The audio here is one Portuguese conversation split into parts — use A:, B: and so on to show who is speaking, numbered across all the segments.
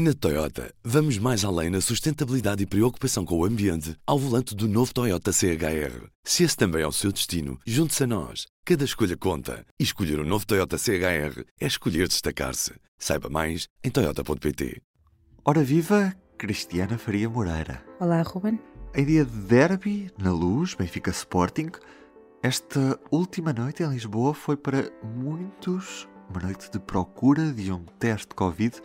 A: Na Toyota, vamos mais além na sustentabilidade e preocupação com o ambiente ao volante do novo Toyota CHR. Se esse também é o seu destino, junte-se a nós. Cada escolha conta. E escolher o um novo Toyota CHR é escolher destacar-se. Saiba mais em Toyota.pt.
B: Ora viva, Cristiana Faria Moreira.
C: Olá, Ruben.
B: Em dia de derby, na luz, Benfica Sporting, esta última noite em Lisboa foi para muitos uma noite de procura de um teste de Covid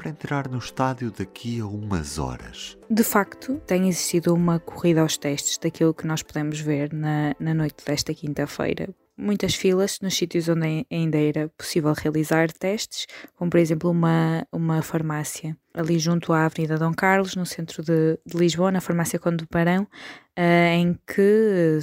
B: para entrar no estádio daqui a umas horas.
C: De facto, tem existido uma corrida aos testes daquilo que nós podemos ver na, na noite desta quinta-feira. Muitas filas nos sítios onde ainda era possível realizar testes, como por exemplo uma, uma farmácia ali junto à Avenida Dom Carlos, no centro de, de Lisboa, na farmácia Conde do uh, em que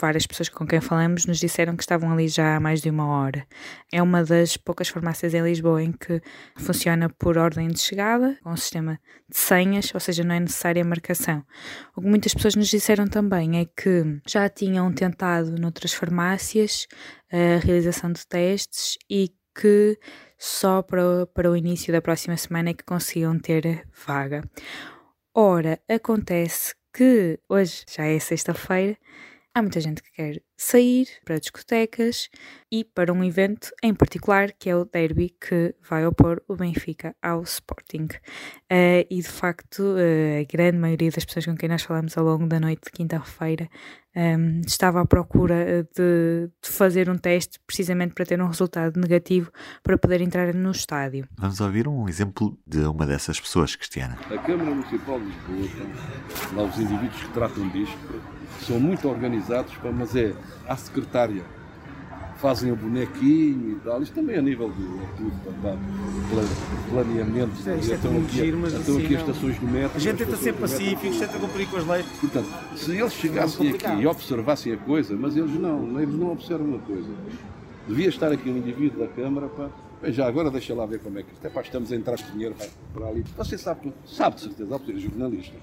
C: várias pessoas com quem falamos nos disseram que estavam ali já há mais de uma hora. É uma das poucas farmácias em Lisboa em que funciona por ordem de chegada, com um sistema de senhas, ou seja, não é necessária marcação. O que muitas pessoas nos disseram também é que já tinham tentado noutras farmácias a realização de testes e que só para, para o início da próxima semana é que conseguiam ter vaga. Ora, acontece que hoje já é sexta-feira, há muita gente que quer sair para discotecas e para um evento em particular que é o derby que vai opor o Benfica ao Sporting. Uh, e de facto, uh, a grande maioria das pessoas com quem nós falamos ao longo da noite de quinta-feira um, ehm, estava à procura eh, de, de, fazer um teste precisamente para ter um resultado negativo para poder entrar no estádio.
B: Vamos ouvir um exemplo de uma dessas pessoas, Cristiana.
D: A Câmara Municipal de Lisboa, lá os indivíduos que tratam disto, são muito organizados, mas é à secretária fazem o bonequinho e tal. Isto também a nível de tudo, planeamento.
E: Isto é estão aqui, giro, mas
D: estão
E: assim,
D: aqui as estações do metro.
E: A gente tenta ser pacíficos, tenta cumprir com as leis.
D: Portanto, se eles chegassem aqui e observassem a coisa, mas eles não, eles não observam a coisa. Devia estar aqui um indivíduo da Câmara para. Já agora deixa lá ver como é que. Até para estamos a entrar com dinheiro para ali. Você sabe, sabe de certeza, ao ser jornalista,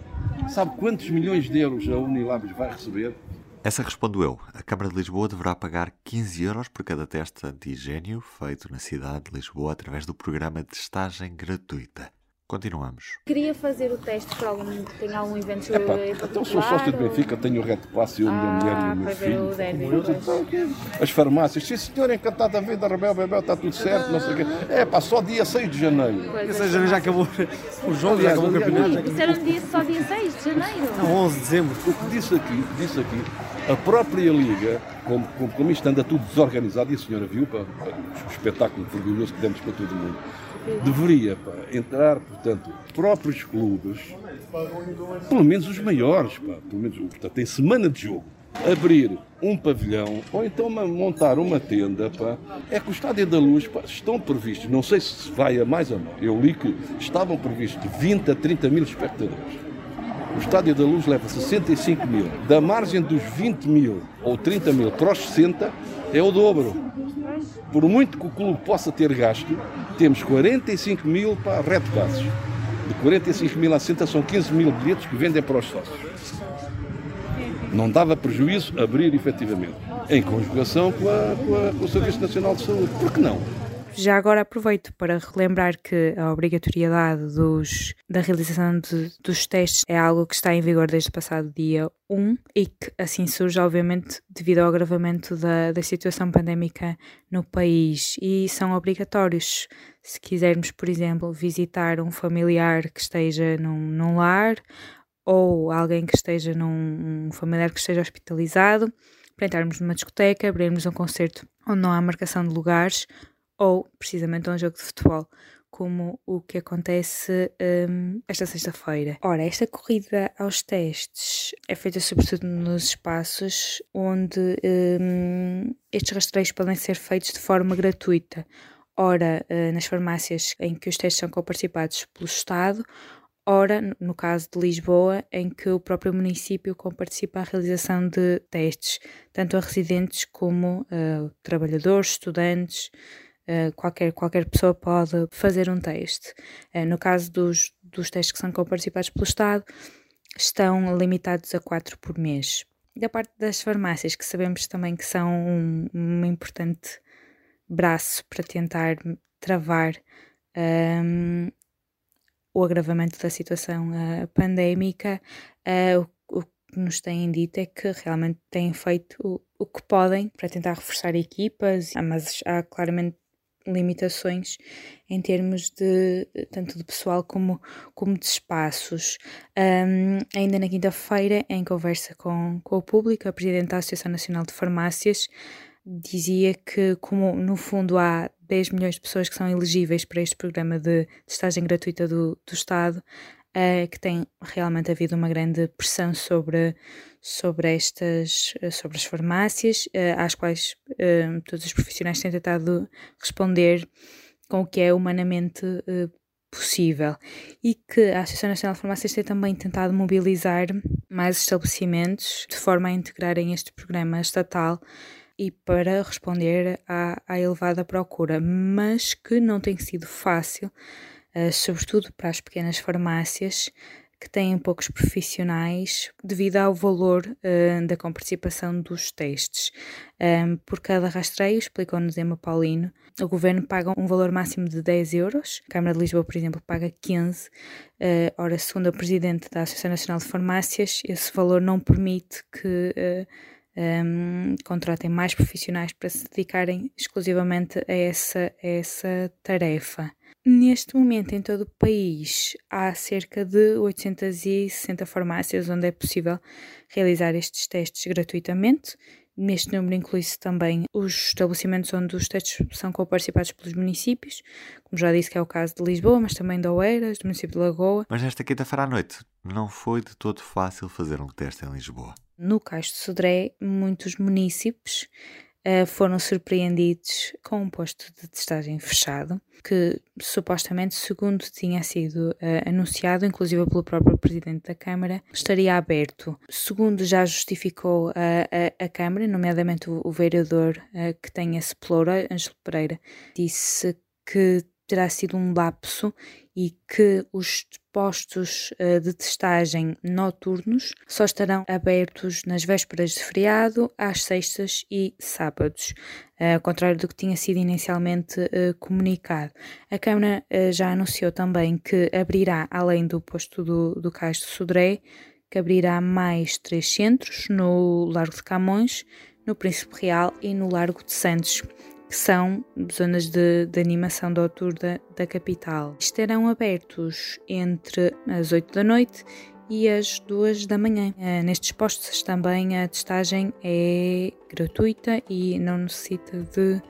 D: sabe quantos milhões de euros a Unilabs vai receber
B: essa respondo eu. A Câmara de Lisboa deverá pagar 15 euros por cada teste antigênio feito na cidade de Lisboa através do programa de testagem gratuita. Continuamos.
F: Queria fazer o teste para algum, tem algum evento
D: Epá, Então sou sócio de Benfica, tenho o Reto Passe, eu,
F: ah,
D: minha mulher e o meu filho. O As farmácias, sim senhor, encantado a vida, Rebel, Bebel, está tudo certo, não sei o quê. É pá, só dia 6 de janeiro.
E: Dia 6 de janeiro já acabou o jogo, já acabou o campeonato.
F: Disseram dia, só dia 6 de janeiro?
E: Não, 11 de dezembro.
D: O que disse aqui, disse aqui, a própria Liga, como, como, como isto anda tudo desorganizado, e a senhora viu pá, o espetáculo vergonhoso que demos para todo mundo, deveria pá, entrar, portanto, próprios clubes, pelo menos os maiores, pá, pelo menos, portanto, em semana de jogo, abrir um pavilhão ou então montar uma tenda, pá, é que o Estádio da Luz pá, estão previstos, não sei se vai a mais ou menos, eu li que estavam previstos 20 a 30 mil espectadores. O Estádio da Luz leva 65 mil. Da margem dos 20 mil ou 30 mil para os 60 é o dobro. Por muito que o clube possa ter gasto, temos 45 mil para retocados. De 45 mil a 60 são 15 mil bilhetes que vendem para os sócios. Não dava prejuízo abrir efetivamente, em conjugação com, a, com, a, com o Serviço Nacional de Saúde. Por que não?
C: Já agora aproveito para relembrar que a obrigatoriedade dos, da realização de, dos testes é algo que está em vigor desde o passado dia 1 e que assim surge, obviamente, devido ao agravamento da, da situação pandémica no país e são obrigatórios. Se quisermos, por exemplo, visitar um familiar que esteja num, num lar ou alguém que esteja num um familiar que esteja hospitalizado, para entrarmos numa discoteca, abrirmos um concerto onde não há marcação de lugares ou precisamente a um jogo de futebol, como o que acontece um, esta sexta-feira. Ora, esta corrida aos testes é feita sobretudo nos espaços onde um, estes rastreios podem ser feitos de forma gratuita. Ora, uh, nas farmácias em que os testes são coparticipados pelo Estado, ora, no caso de Lisboa, em que o próprio município comparticipa a realização de testes, tanto a residentes como uh, trabalhadores, estudantes, eh, qualquer, qualquer pessoa pode fazer um teste. Uh, no caso dos, dos testes que são comparticipados pelo Estado, estão limitados a 4 por mês. Da parte das farmácias, que sabemos também que são um, um importante braço para tentar travar um, ehm, o agravamento da situação uh, pandémica, uh, o, o, que nos têm dito é que realmente têm feito o, o que podem para tentar reforçar equipas, mas há claramente limitações em termos de tanto de pessoal como, como de espaços. Um, ainda na quinta-feira, em conversa com, com o público, a Presidente da Associação Nacional de Farmácias dizia que, como no fundo há 10 milhões de pessoas que são elegíveis para este programa de, de estagem gratuita do, do Estado, uh, que tem realmente havido uma grande pressão sobre, sobre estas sobre as farmácias, uh, às quais todos os profissionais têm tentado responder com o que é humanamente possível. E que a Associação Nacional de Farmácias tem também tentado mobilizar mais estabelecimentos de forma a integrarem este programa estatal e para responder à, à elevada procura, mas que não tem sido fácil, sobretudo para as pequenas farmácias que têm poucos profissionais devido ao valor uh, da comparticipação dos testes. Um, por cada rastreio, explicou-nos Emma Paulino, o governo paga um valor máximo de 10 euros, a Câmara de Lisboa, por exemplo, paga 15. Uh, ora, segundo a Presidente da Associação Nacional de Farmácias, esse valor não permite que uh, um, contratem mais profissionais para se dedicarem exclusivamente a essa, a essa tarefa. Neste momento, em todo o país, há cerca de 860 farmácias onde é possível realizar estes testes gratuitamente. Neste número inclui-se também os estabelecimentos onde os testes são co-participados pelos municípios, como já disse que é o caso de Lisboa, mas também de Oeiras, do município de Lagoa.
B: Mas nesta quinta-feira à noite não foi de todo fácil fazer um teste em Lisboa.
C: No Caixo de Sodré, muitos municípios foram surpreendidos com um posto de testagem fechado, que supostamente, segundo tinha sido uh, anunciado, inclusive pelo próprio Presidente da Câmara, estaria aberto. Segundo já justificou a, a, a Câmara, nomeadamente o, o vereador que tem esse ploro, Ângelo Pereira, disse que terá sido um lapso e que os postos uh, de testagem noturnos só estarão abertos nas vésperas de feriado, às sextas e sábados, uh, ao contrário do que tinha sido inicialmente uh, comunicado. A Câmara já anunciou também que abrirá, além do posto do, do Cais de Sodré, que abrirá mais três centros no Largo de Camões, no Príncipe Real e no Largo de Santos que são zonas de, de animação de outubro da, da capital. Estarão abertos entre as 8 da noite e as 2 da manhã. Uh, nestes postos também a testagem é gratuita e não necessita de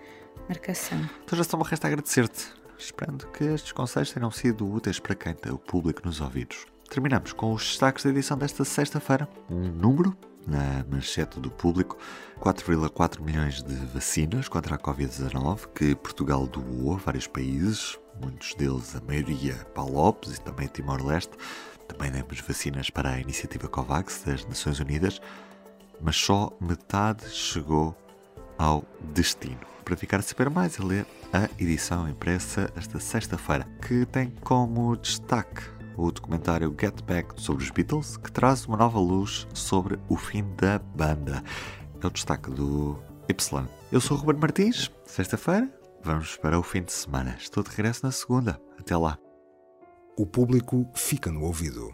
C: marcação.
B: Então já só me resta agradecer-te, esperando que estes conselhos tenham sido úteis para quem tem o público nos ouvidos. Terminamos com os destaques da edição desta sexta-feira. Um número na manchete do público 4,4 milhões de vacinas contra a Covid-19 que Portugal doou a vários países, muitos deles, a maioria, para Lopes e também Timor-Leste. Também demos vacinas para a iniciativa COVAX das Nações Unidas, mas só metade chegou ao destino. Para ficar a saber mais, é ler a edição impressa esta sexta-feira, que tem como destaque o documentário Get Back sobre os Beatles, que traz uma nova luz sobre o fim da banda. É o destaque do Y. Eu sou o Ruben Martins, sexta-feira, vamos para o fim de semana. Estou de regresso na segunda. Até lá.
A: O público fica no ouvido.